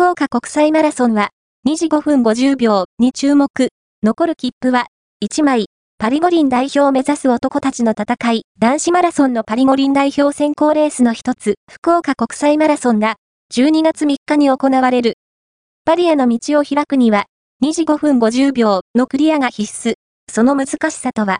福岡国際マラソンは、2時5分50秒に注目。残る切符は、1枚。パリ五輪代表を目指す男たちの戦い、男子マラソンのパリ五輪代表選考レースの一つ、福岡国際マラソンが、12月3日に行われる。パリへの道を開くには、2時5分50秒のクリアが必須。その難しさとは、